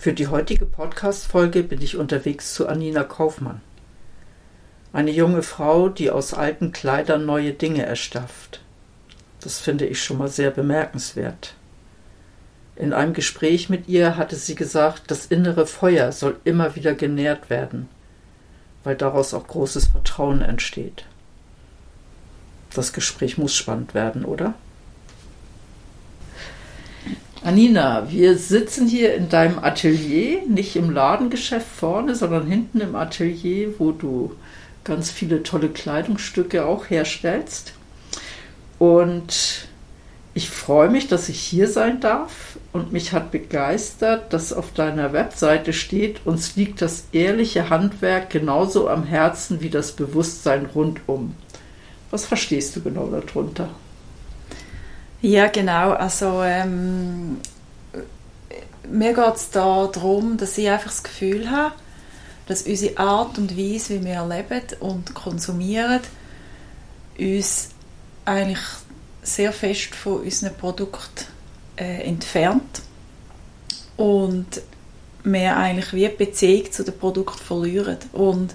Für die heutige Podcast-Folge bin ich unterwegs zu Anina Kaufmann. Eine junge Frau, die aus alten Kleidern neue Dinge erstafft. Das finde ich schon mal sehr bemerkenswert. In einem Gespräch mit ihr hatte sie gesagt, das innere Feuer soll immer wieder genährt werden, weil daraus auch großes Vertrauen entsteht. Das Gespräch muss spannend werden, oder? Anina, wir sitzen hier in deinem Atelier, nicht im Ladengeschäft vorne, sondern hinten im Atelier, wo du ganz viele tolle Kleidungsstücke auch herstellst. Und ich freue mich, dass ich hier sein darf und mich hat begeistert, dass auf deiner Webseite steht, uns liegt das ehrliche Handwerk genauso am Herzen wie das Bewusstsein rundum. Was verstehst du genau darunter? Ja, genau. Also ähm, mir geht es da darum, dass ich einfach das Gefühl habe, dass unsere Art und Weise, wie wir leben und konsumieren, uns eigentlich sehr fest von unseren Produkten äh, entfernt und wir eigentlich wie die Beziehung zu dem Produkt verlieren. Und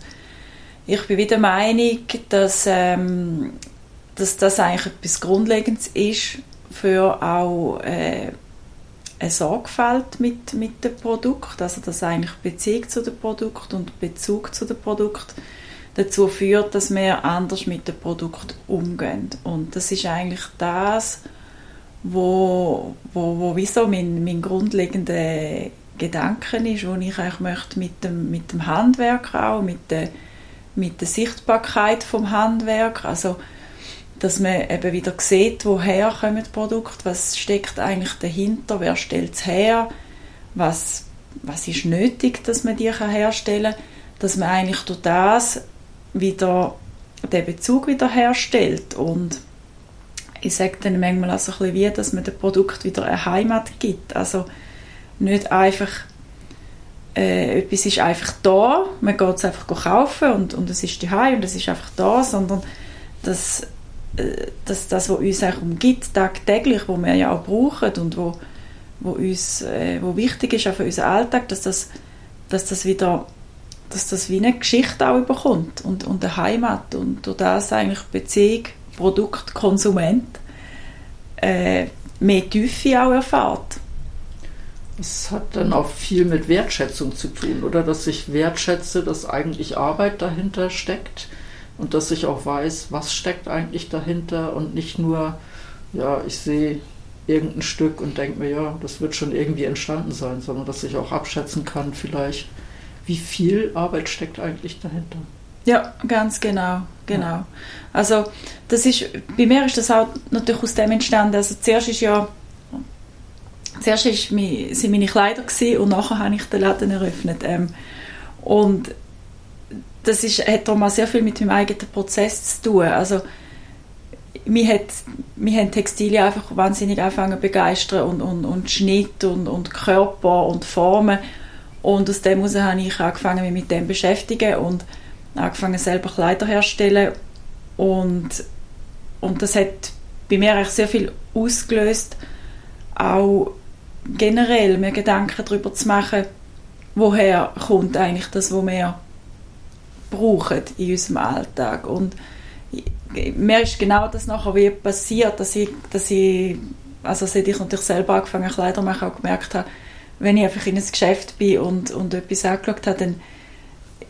ich bin wieder der Meinung, dass, ähm, dass das eigentlich etwas Grundlegendes ist für auch äh, eine Sorgfalt mit, mit dem Produkt, also dass eigentlich Beziehung zu dem Produkt und Bezug zu dem Produkt dazu führt, dass wir anders mit dem Produkt umgehen. Und das ist eigentlich das, wo, wo, wo wie mein, mein grundlegender Gedanke ist, wo ich eigentlich möchte mit dem, mit dem Handwerk auch, mit der, mit der Sichtbarkeit vom Handwerk, also dass man eben wieder sieht, woher kommen die Produkte, was steckt eigentlich dahinter, wer stellt es her, was, was ist nötig, dass man die herstellen kann, dass man eigentlich durch das wieder den Bezug wieder herstellt. Und ich sage dann manchmal auch so ein bisschen wie, dass man dem Produkt wieder eine Heimat gibt, also nicht einfach äh, etwas ist einfach da, man geht es einfach kaufen und, und es ist daheim und es ist einfach da, sondern dass, dass das, was uns auch umgibt, tagtäglich, wo wir ja auch brauchen und wo, wo uns äh, wo wichtig ist auch für unseren Alltag, dass das, dass das wieder dass das wie eine Geschichte auch überkommt und, und eine Heimat und durch das eigentlich Beziehung, Produkt, Konsument äh, mehr Tiefe auch erfahrt. Es hat dann auch viel mit Wertschätzung zu tun, oder? Dass ich wertschätze, dass eigentlich Arbeit dahinter steckt und dass ich auch weiß, was steckt eigentlich dahinter und nicht nur, ja, ich sehe irgendein Stück und denke mir, ja, das wird schon irgendwie entstanden sein, sondern dass ich auch abschätzen kann, vielleicht, wie viel Arbeit steckt eigentlich dahinter. Ja, ganz genau, genau. Ja. Also das ist, bei mir ist das auch natürlich aus dem entstanden, also zuerst ist ja, zuerst ist mein, sind meine Kleider gewesen, und nachher habe ich den Laden eröffnet ähm, und das ist, hat auch mal sehr viel mit meinem eigenen Prozess zu tun, also mich hat, mich haben Textilien einfach wahnsinnig angefangen begeistern und, und, und Schnitt und, und Körper und Formen und aus dem heraus habe ich angefangen, mich mit dem zu beschäftigen und angefangen, selber Kleider herzustellen. Und, und das hat bei mir eigentlich sehr viel ausgelöst, auch generell mir Gedanken darüber zu machen, woher kommt eigentlich das, was wir brauchen in unserem Alltag. Und mir ist genau das nachher wie passiert, dass ich, dass ich also seit ich natürlich selber angefangen Kleider machen, auch gemerkt habe, wenn ich einfach in ein Geschäft bin und, und etwas angeschaut habe, dann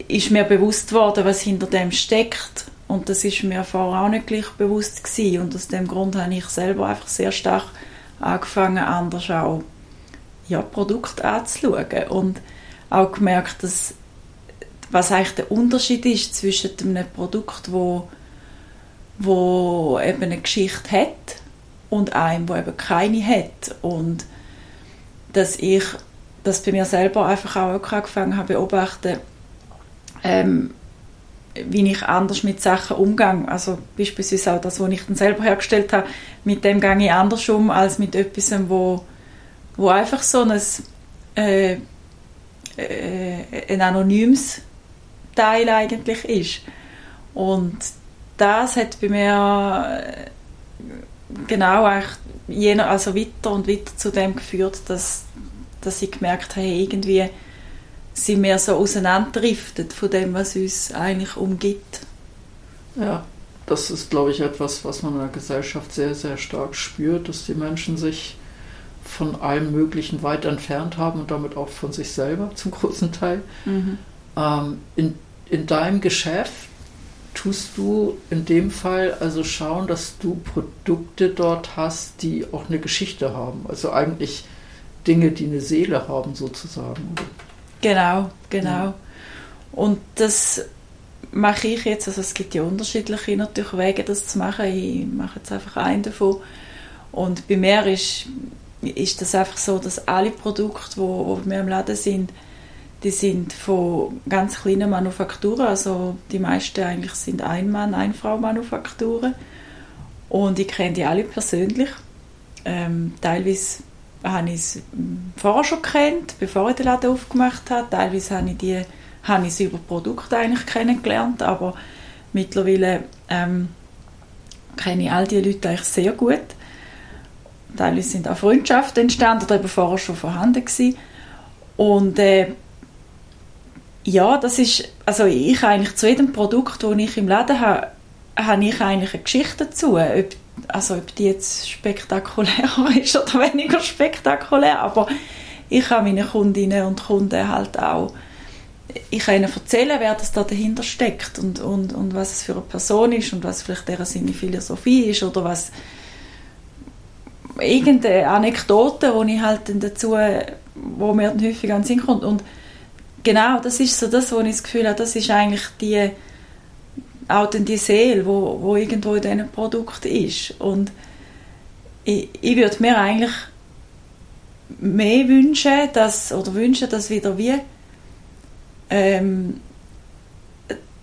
ist mir bewusst worden, was hinter dem steckt. Und das ist mir vorher auch nicht gleich bewusst gewesen. Und aus dem Grund habe ich selber einfach sehr stark angefangen, anders auch ja, Produkte anzuschauen. Und auch gemerkt, dass, was eigentlich der Unterschied ist zwischen einem Produkt, wo wo eben eine Geschichte hat und einem, wo eben keine hat und dass ich das bei mir selber einfach auch angefangen habe beobachten, ähm, wie ich anders mit Sachen umgehe. Also beispielsweise auch das, was ich dann selber hergestellt habe, mit dem gehe ich anders um als mit etwas, wo, wo einfach so ein, äh, äh, ein anonymes Teil eigentlich ist. Und das hat bei mir äh, genau jener, also weiter und weiter zu dem geführt, dass, dass ich gemerkt habe, irgendwie sind wir so auseinanderdriftet von dem, was uns eigentlich umgibt. Ja, das ist, glaube ich, etwas, was man in der Gesellschaft sehr, sehr stark spürt, dass die Menschen sich von allem Möglichen weit entfernt haben und damit auch von sich selber zum großen Teil. Mhm. Ähm, in, in deinem Geschäft tust du in dem Fall also schauen, dass du Produkte dort hast, die auch eine Geschichte haben. Also eigentlich Dinge, die eine Seele haben sozusagen. Genau, genau. Ja. Und das mache ich jetzt, also es gibt ja unterschiedliche natürlich Wege, das zu machen. Ich mache jetzt einfach einen davon. Und bei mir ist, ist das einfach so, dass alle Produkte, die, die bei mir im Laden sind, die sind von ganz kleinen Manufakturen, also die meisten eigentlich sind Ein-Mann-, Ein-Frau-Manufakturen. Und ich kenne die alle persönlich. Ähm, teilweise habe ich es vorher schon kennt, bevor ich den Laden aufgemacht habe. Teilweise habe ich, die, habe ich sie über Produkte eigentlich kennengelernt, aber mittlerweile ähm, kenne ich all diese Leute eigentlich sehr gut. Teilweise sind auch Freundschaften entstanden oder eben vorher schon vorhanden gewesen. Und äh, ja, das ist, also ich eigentlich zu jedem Produkt, das ich im Laden habe, habe ich eigentlich eine Geschichte dazu. Ob, also ob die jetzt spektakulärer ist oder weniger spektakulär, aber ich kann meinen Kundinnen und Kunden halt auch ich kann ihnen erzählen, wer das da dahinter steckt und, und, und was es für eine Person ist und was vielleicht deren seine Philosophie ist oder was irgendeine Anekdote, die ich halt dazu, wo mir dann häufig an den Sinn kommt und genau, das ist so das, wo ich das Gefühl habe, das ist eigentlich die auch die Seele, wo, wo irgendwo in diesem Produkt ist. Und ich, ich würde mir eigentlich mehr wünschen, dass, oder wünschen, dass wieder wie ähm,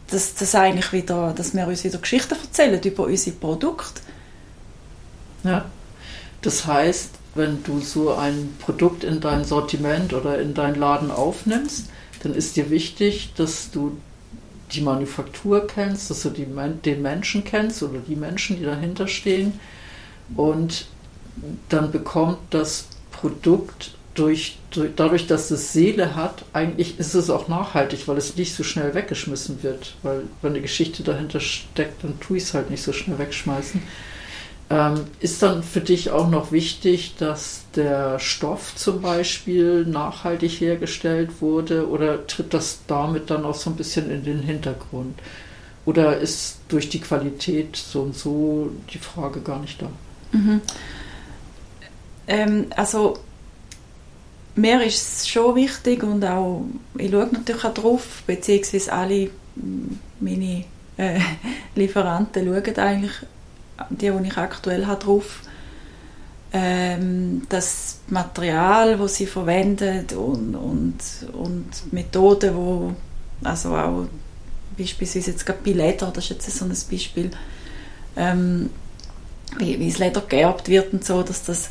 dass, dass, eigentlich wieder, dass wir uns wieder Geschichten erzählen über unsere Produkte. Ja, das heißt, wenn du so ein Produkt in dein Sortiment oder in deinen Laden aufnimmst, dann ist dir wichtig, dass du die Manufaktur kennst, dass du die, den Menschen kennst oder die Menschen, die dahinter stehen. Und dann bekommt das Produkt durch, durch, dadurch, dass es Seele hat, eigentlich ist es auch nachhaltig, weil es nicht so schnell weggeschmissen wird. Weil wenn eine Geschichte dahinter steckt, dann tue ich es halt nicht so schnell wegschmeißen. Ähm, ist dann für dich auch noch wichtig, dass der Stoff zum Beispiel nachhaltig hergestellt wurde oder tritt das damit dann auch so ein bisschen in den Hintergrund? Oder ist durch die Qualität so und so die Frage gar nicht da? Mhm. Ähm, also mir ist es schon wichtig und auch, ich schaue natürlich auch drauf, beziehungsweise alle meine äh, Lieferanten schauen eigentlich die, die ich aktuell habe, drauf. Ähm, das Material, das sie verwendet und, und, und Methoden, wo also auch beispielsweise jetzt gerade bei Leder, das ist jetzt so ein Beispiel, ähm, wie, wie das Leder geerbt wird und so, dass das,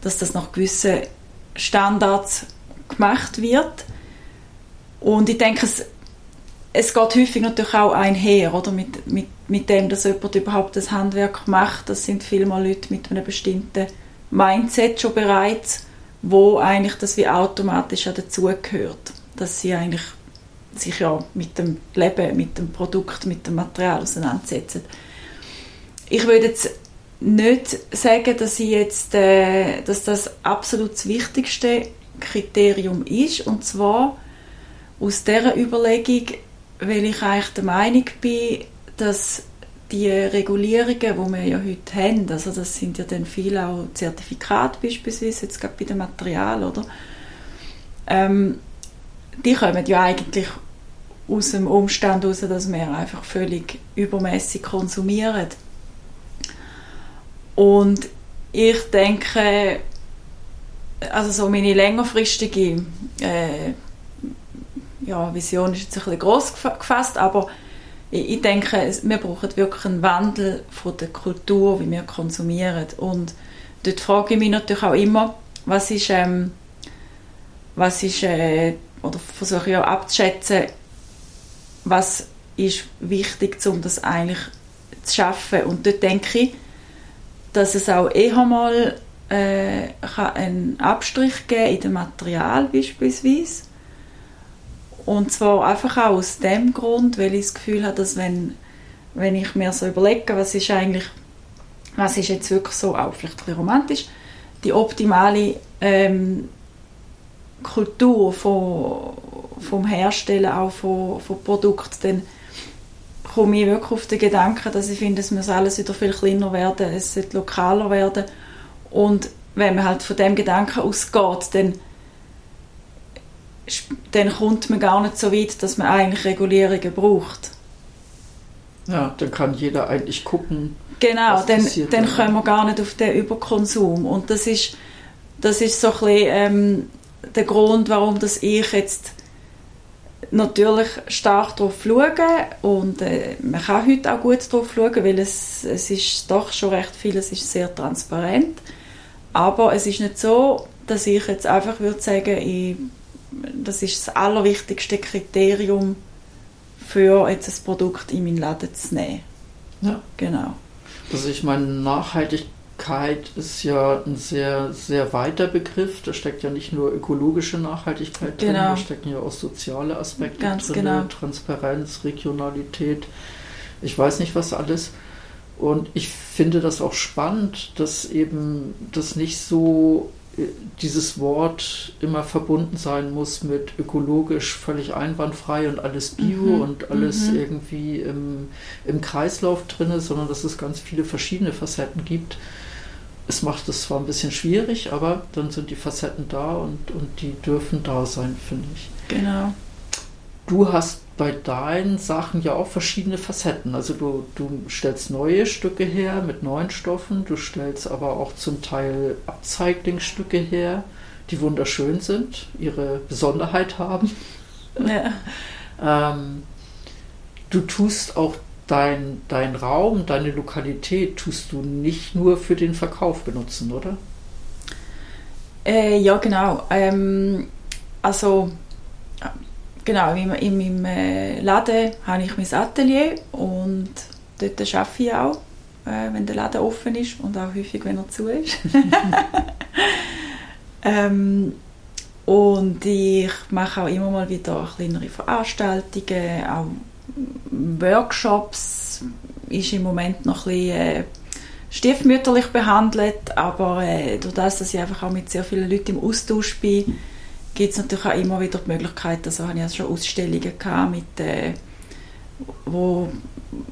dass das nach gewissen Standards gemacht wird. Und ich denke, es, es geht häufig natürlich auch einher, oder? Mit, mit, mit dem, dass jemand überhaupt das Handwerk macht. Das sind vielmal Leute mit einem bestimmten Mindset schon bereits, wo eigentlich das wie automatisch auch dazugehört. Dass sie eigentlich sich ja mit dem Leben, mit dem Produkt, mit dem Material auseinandersetzen. Ich würde jetzt nicht sagen, dass ich jetzt, äh, dass das absolut das wichtigste Kriterium ist. Und zwar aus dieser Überlegung, weil ich eigentlich der Meinung bin, dass die Regulierungen, die wir ja heute haben, also das sind ja dann viele auch Zertifikate beispielsweise, jetzt gerade bei dem Material, oder? Ähm, die kommen ja eigentlich aus dem Umstand heraus, dass wir einfach völlig übermäßig konsumieren. Und ich denke, also so meine längerfristige äh, ja, Vision ist jetzt ein bisschen gross gefasst, aber ich, denke, wir brauchen wirklich einen Wandel von der Kultur, wie wir konsumieren. Und dort frage ich mich natürlich auch immer, was ist, ähm, was ist äh, oder versuche ich auch abzuschätzen, was ist wichtig, um das eigentlich zu schaffen. Und dort denke ich, dass es auch eher mal äh, einen Abstrich geben in dem Material beispielsweise. Und zwar einfach auch aus dem Grund, weil ich das Gefühl habe, dass wenn, wenn ich mir so überlege, was ist eigentlich, was ist jetzt wirklich so, auch vielleicht ein bisschen romantisch, die optimale ähm, Kultur von, vom Herstellen auch von, von Produkten, dann komme ich wirklich auf den Gedanken, dass ich finde, es muss alles wieder viel kleiner werden, es sollte lokaler werden. Und wenn man halt von dem Gedanken ausgeht, dann, dann kommt man gar nicht so weit, dass man eigentlich Regulierungen braucht. Ja, dann kann jeder eigentlich gucken. Genau, dann, dann kommen wir gar nicht auf den Überkonsum. Und das ist, das ist so ein bisschen, ähm, der Grund, warum das ich jetzt natürlich stark darauf schauen und äh, man kann heute auch gut darauf schauen, weil es, es ist doch schon recht viel, es ist sehr transparent, aber es ist nicht so, dass ich jetzt einfach würde sagen, ich, das ist das allerwichtigste Kriterium für jetzt ein Produkt in meinen Laden zu nehmen. Ja. Genau. Also ich meine, Nachhaltigkeit ist ja ein sehr, sehr weiter Begriff. Da steckt ja nicht nur ökologische Nachhaltigkeit drin, genau. da stecken ja auch soziale Aspekte Ganz drin, genau. Transparenz, Regionalität, ich weiß nicht was alles. Und ich finde das auch spannend, dass eben das nicht so dieses Wort immer verbunden sein muss mit ökologisch völlig einwandfrei und alles Bio mhm. und alles mhm. irgendwie im, im Kreislauf drin ist, sondern dass es ganz viele verschiedene Facetten gibt. Es macht es zwar ein bisschen schwierig, aber dann sind die Facetten da und, und die dürfen da sein, finde ich. Genau. Du hast bei deinen Sachen ja auch verschiedene Facetten. Also du, du stellst neue Stücke her mit neuen Stoffen, du stellst aber auch zum Teil Upcycling-Stücke her, die wunderschön sind, ihre Besonderheit haben. Ja. ähm, du tust auch dein, dein Raum, deine Lokalität, tust du nicht nur für den Verkauf benutzen, oder? Äh, ja, genau. Ähm, also Genau, in, in meinem äh, Laden habe ich mein Atelier und dort arbeite ich auch, äh, wenn der Laden offen ist und auch häufig, wenn er zu ist. ähm, und ich mache auch immer mal wieder kleinere Veranstaltungen, auch Workshops ist im Moment noch ein bisschen äh, stiefmütterlich behandelt, aber äh, durch das, dass ich einfach auch mit sehr vielen Leuten im Austausch bin, gibt es natürlich auch immer wieder die Möglichkeit, also habe ich also schon Ausstellungen gehabt mit, äh, wo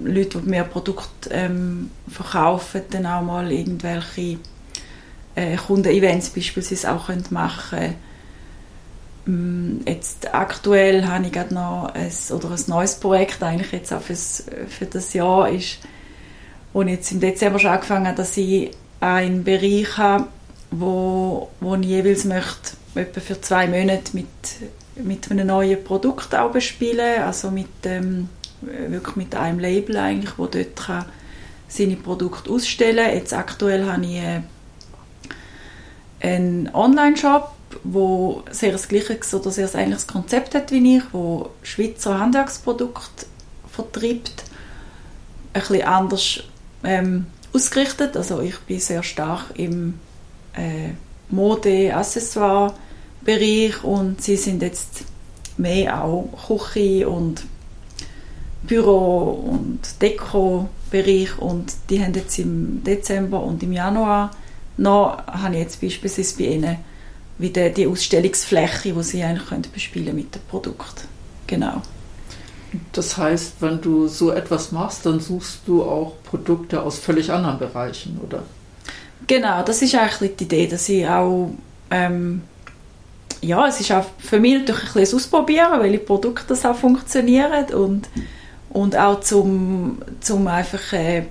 Leute, die mehr Produkte ähm, verkaufen, dann auch mal irgendwelche äh, Kundenevents beispielsweise auch können. Mm, jetzt aktuell habe ich gerade noch ein, oder ein neues Projekt, eigentlich jetzt auch fürs, für das Jahr, ist, wo ich jetzt im Dezember schon angefangen habe, dass ich einen Bereich habe, wo, wo ich jeweils möchte etwa für zwei Monate mit, mit einem neuen Produkt auch bespielen, also mit, ähm, wirklich mit einem Label eigentlich, wo dort kann seine Produkte ausstellen Jetzt aktuell habe ich äh, einen Online-Shop, wo sehr das gleiche oder sehr ähnliches Konzept hat wie ich, wo Schweizer Handwerksprodukte vertreibt, ein bisschen anders ähm, ausgerichtet. Also ich bin sehr stark im äh, Mode, Accessoire Bereich und sie sind jetzt mehr auch Küche und Büro und Deko-Bereich und die haben jetzt im Dezember und im Januar noch, habe ich jetzt beispielsweise bei ihnen wieder die Ausstellungsfläche, wo sie eigentlich können bespielen mit dem Produkt. Genau. Das heißt, wenn du so etwas machst, dann suchst du auch Produkte aus völlig anderen Bereichen, oder? Genau, das ist eigentlich die Idee, dass ich auch ähm, ja, es ist auch für mich natürlich ein bisschen Ausprobieren, welche Produkte das auch funktionieren und, und auch zum, zum einfach äh,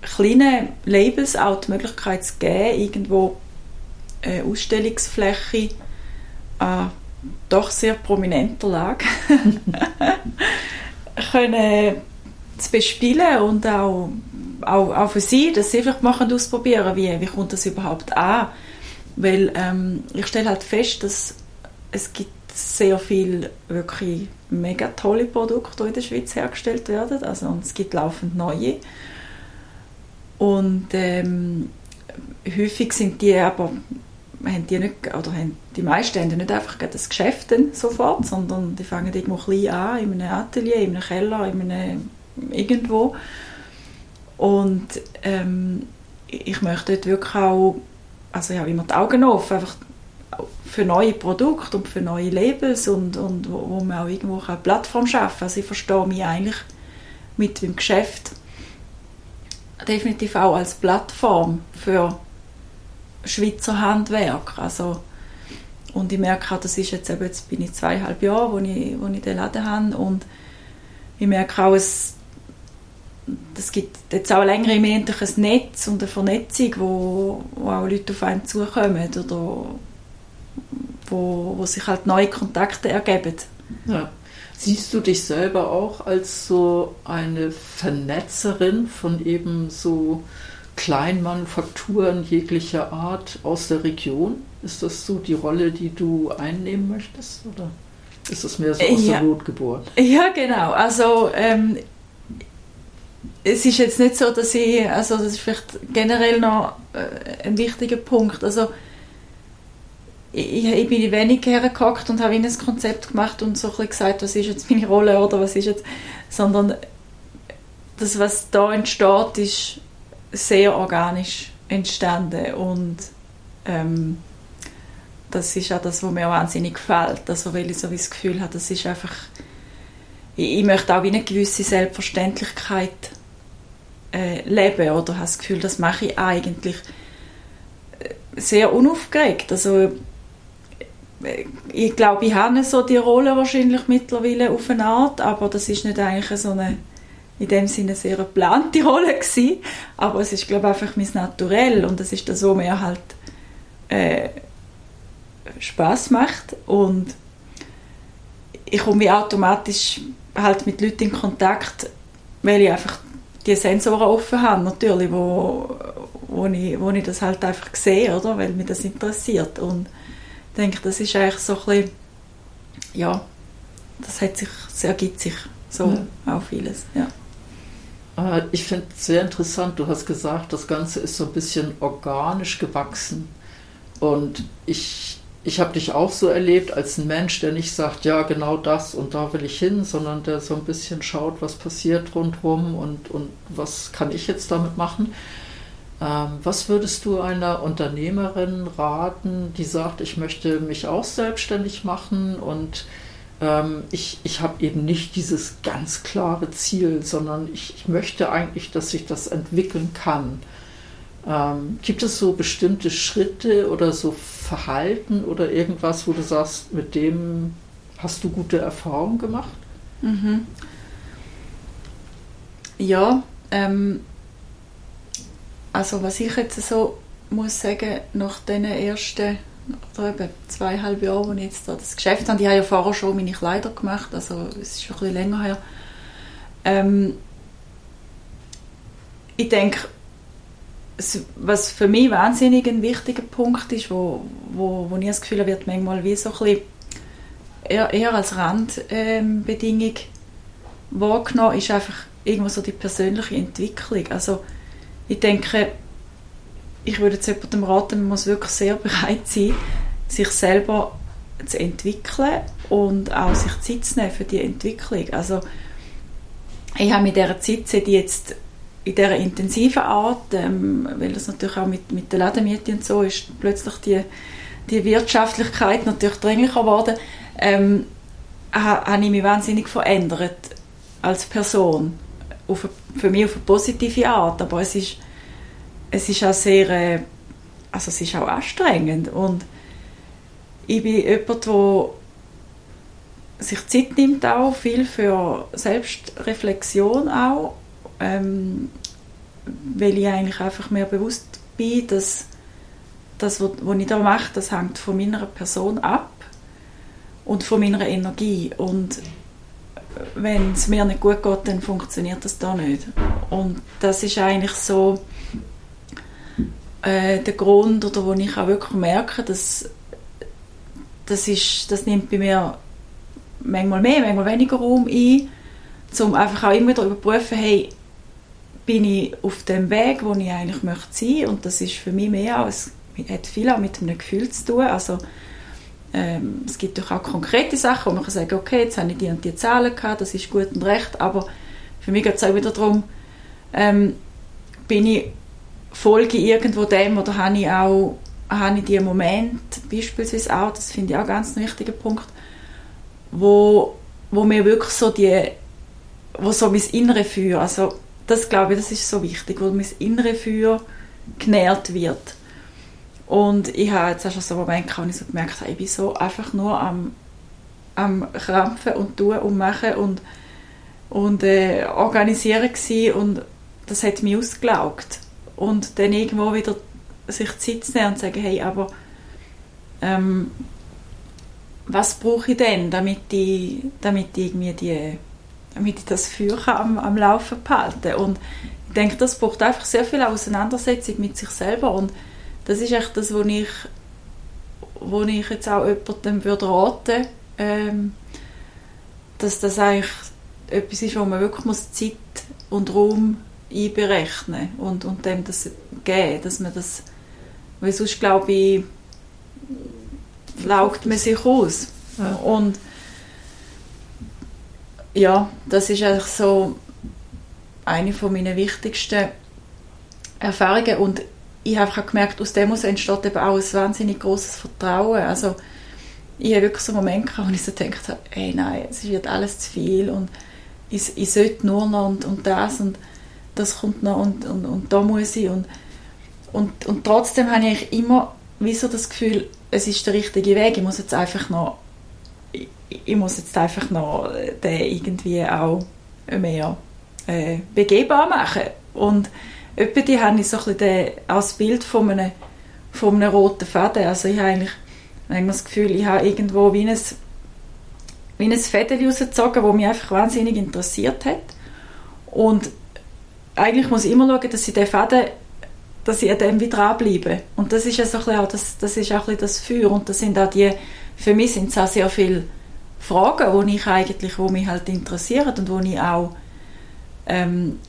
kleinen Labels auch die Möglichkeit zu geben, irgendwo eine Ausstellungsfläche an doch sehr prominenter Lage können zu bespielen und auch, auch, auch für sie, dass sie vielleicht machen ausprobieren, wie, wie kommt das überhaupt an. Weil ähm, ich stelle halt fest, dass es gibt sehr viele wirklich mega tolle Produkte, die in der Schweiz hergestellt werden. Also, und es gibt laufend neue. Und ähm, häufig sind die aber haben die nicht, oder haben die meisten haben nicht einfach das Geschäft sofort, sondern die fangen irgendwo klein an, in einem Atelier, in einem Keller, in einem, irgendwo. Und ähm, ich möchte dort wirklich auch, also habe immer die Augen offen, einfach für neue Produkte und für neue Labels und, und wo, wo man auch irgendwo eine Plattform schaffen kann. Also ich verstehe mich eigentlich mit dem Geschäft definitiv auch als Plattform für Schweizer Handwerk. Also, und ich merke auch, das ist jetzt, eben, jetzt bin ich zweieinhalb Jahre, wo ich, wo ich den Laden habe und ich merke auch, es, es gibt jetzt auch länger im ein Netz und eine Vernetzung, wo, wo auch Leute auf einen zukommen oder wo, wo sich halt neue Kontakte ergeben. Ja. Siehst du dich selber auch als so eine Vernetzerin von eben so Kleinmanufakturen jeglicher Art aus der Region? Ist das so die Rolle, die du einnehmen möchtest? Oder ist das mehr so aus ja. der Not geboren? Ja, genau. Also ähm, es ist jetzt nicht so, dass ich, also das ist vielleicht generell noch äh, ein wichtiger Punkt. Also ich, ich bin wenig hergehockt und habe ein Konzept gemacht und so ein gesagt, was ist jetzt meine Rolle oder was ist jetzt, sondern das, was da entsteht, ist sehr organisch entstanden und ähm, das ist auch das, was mir wahnsinnig gefällt, also weil ich so das Gefühl habe, das ist einfach ich, ich möchte auch eine gewisse Selbstverständlichkeit äh, leben oder? Habe das Gefühl, das mache ich eigentlich äh, sehr unaufgeregt, also äh, ich glaube, ich habe so die Rolle wahrscheinlich mittlerweile auf eine Art, aber das ist nicht eigentlich so eine in dem Sinne sehr geplante Rolle gewesen, aber es ist glaube ich, einfach mein Naturell und es ist das, was mir halt äh, Spaß macht. Und ich komme automatisch halt mit Leuten in Kontakt, weil ich einfach die Sensoren offen habe, natürlich, wo, wo, ich, wo ich das halt einfach sehe, oder? weil mich das interessiert und ich denke, das ist eigentlich so ein bisschen, ja, das hat sich, das ergibt sich so ja. auch vieles, ja. Ich finde es sehr interessant, du hast gesagt, das Ganze ist so ein bisschen organisch gewachsen. Und ich, ich habe dich auch so erlebt als ein Mensch, der nicht sagt, ja, genau das und da will ich hin, sondern der so ein bisschen schaut, was passiert rundherum und, und was kann ich jetzt damit machen. Ähm, was würdest du einer Unternehmerin raten, die sagt, ich möchte mich auch selbstständig machen und ähm, ich, ich habe eben nicht dieses ganz klare Ziel, sondern ich, ich möchte eigentlich, dass sich das entwickeln kann. Ähm, gibt es so bestimmte Schritte oder so Verhalten oder irgendwas, wo du sagst, mit dem hast du gute Erfahrungen gemacht? Mhm. Ja, ähm, also was ich jetzt so muss sagen, nach den ersten oder eben zweieinhalb Jahre, wo ich jetzt da das Geschäft habe. Ich habe ja vorher schon meine Kleider gemacht, also es ist schon ein bisschen länger her. Ähm, ich denke, was für mich wahnsinnig ein wichtiger Punkt ist, wo, wo, wo ich das Gefühl habe, wird manchmal wie so ein bisschen eher, als Randbedingung ähm, wahrgenommen, ist einfach irgendwo so die persönliche Entwicklung. Also ich denke, ich würde jetzt jemandem raten, man muss wirklich sehr bereit sein, sich selber zu entwickeln und auch sich Zeit zu nehmen für die Entwicklung. Also ich habe mit dieser Zeit die jetzt in dieser intensiven Art, ähm, weil das natürlich auch mit, mit der Ladenmiete und so ist, plötzlich die, die Wirtschaftlichkeit natürlich dringlicher geworden, ähm, habe ich mich wahnsinnig verändert als Person. Auf, für mich auf eine positive Art, aber es ist es ist auch sehr, äh, also es ist auch anstrengend und ich bin jemand, der sich Zeit nimmt auch viel für Selbstreflexion auch, ähm, weil ich eigentlich einfach mehr bewusst bin, dass das, was ich da mache, das hängt von meiner Person ab und von meiner Energie. Und wenn es mir nicht gut geht, dann funktioniert das da nicht. Und das ist eigentlich so äh, der Grund, oder wo ich auch wirklich merke, dass das, ist, das nimmt bei mir manchmal mehr, manchmal weniger Raum ein, um einfach auch immer wieder überprüfen, hey, bin ich auf dem Weg, wo ich eigentlich möchte sein. Und das ist für mich mehr als, hat viel auch mit einem Gefühl zu tun, also ähm, es gibt auch konkrete Sachen, wo man kann sagen, okay, jetzt habe ich die und die Zahlen gehabt, das ist gut und recht, aber für mich geht es auch wieder darum, ähm, bin ich folge irgendwo dem oder habe ich auch habe ich die Moment beispielsweise auch, das finde ich auch ganz ein wichtiger Punkt, wo, wo mir wirklich so die, wo so mein innere Feuer, also das glaube ich, das ist so wichtig, wo mein innere Feuer genährt wird. Und ich habe jetzt auch schon so einen Moment gehabt, wo ich so gemerkt habe, ich bin so einfach nur am, am Krampfen und tun und machen und, und äh, organisieren gewesen und das hat mich ausgelaugt. Und dann irgendwo wieder sich Zeit zu nehmen und sagen, hey, aber ähm, was brauche ich denn, damit ich, damit ich irgendwie die, damit ich das Feuer am, am Laufen behalte. Und ich denke, das braucht einfach sehr viel Auseinandersetzung mit sich selber und das ist echt das, was ich, wo ich jetzt auch jemandem würde raten ähm, dass das eigentlich etwas ist, wo man wirklich muss Zeit und Raum einberechnen und, und dem das geben, dass man das, weil sonst glaube ich, laugt man sich aus. Ja. Und ja, das ist eigentlich so eine von meinen wichtigsten Erfahrungen und ich habe einfach gemerkt, aus dem entsteht eben auch ein wahnsinnig großes Vertrauen. Also ich habe wirklich so Momente gehabt, wo ich so gedacht habe, hey, nein, es wird alles zu viel und ich, ich sollte nur noch und, und das und das kommt noch und, und, und da muss ich und, und, und trotzdem habe ich immer wie so das Gefühl, es ist der richtige Weg, ich muss jetzt einfach noch ich, ich muss jetzt einfach noch den irgendwie auch mehr äh, begehbar machen und etwa die habe ich so ein bisschen als Bild von einem, von einem roten Faden, also ich habe eigentlich manchmal das Gefühl, ich habe irgendwo wie ein, wie ein Fäden rausgezogen, das mich einfach wahnsinnig interessiert hat und eigentlich muss ich immer schauen, dass ich den Faden, dass ich an dem wieder dranbleibe. Und das ist ja so ein bisschen auch das, das ist auch ein bisschen das Feuer. Und das sind auch die, für mich sind es auch sehr viele Fragen, die ich eigentlich, wo mich halt interessieren und wo ich auch ähm,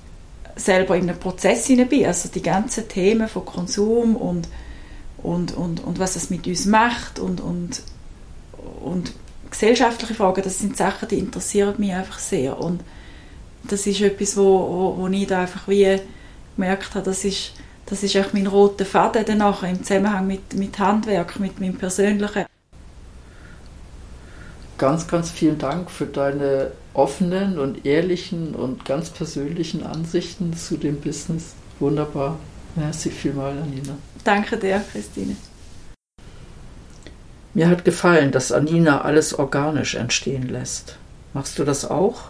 selber in einem Prozess bin. Also die ganzen Themen von Konsum und, und, und, und was es mit uns macht und, und, und gesellschaftliche Fragen, das sind Sachen, die interessieren mich einfach sehr. Und das ist etwas, wo, wo, wo ich da einfach wie gemerkt habe, das ist, das ist auch mein roter Faden danach im Zusammenhang mit, mit Handwerk, mit meinem persönlichen. Ganz, ganz vielen Dank für deine offenen und ehrlichen und ganz persönlichen Ansichten zu dem Business. Wunderbar. Merci vielmal, Anina. Danke dir, Christine. Mir hat gefallen, dass Anina alles organisch entstehen lässt. Machst du das auch?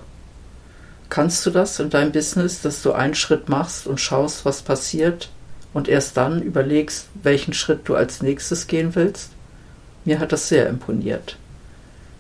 Kannst du das in deinem Business, dass du einen Schritt machst und schaust, was passiert und erst dann überlegst, welchen Schritt du als nächstes gehen willst? Mir hat das sehr imponiert.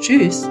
Tschüss!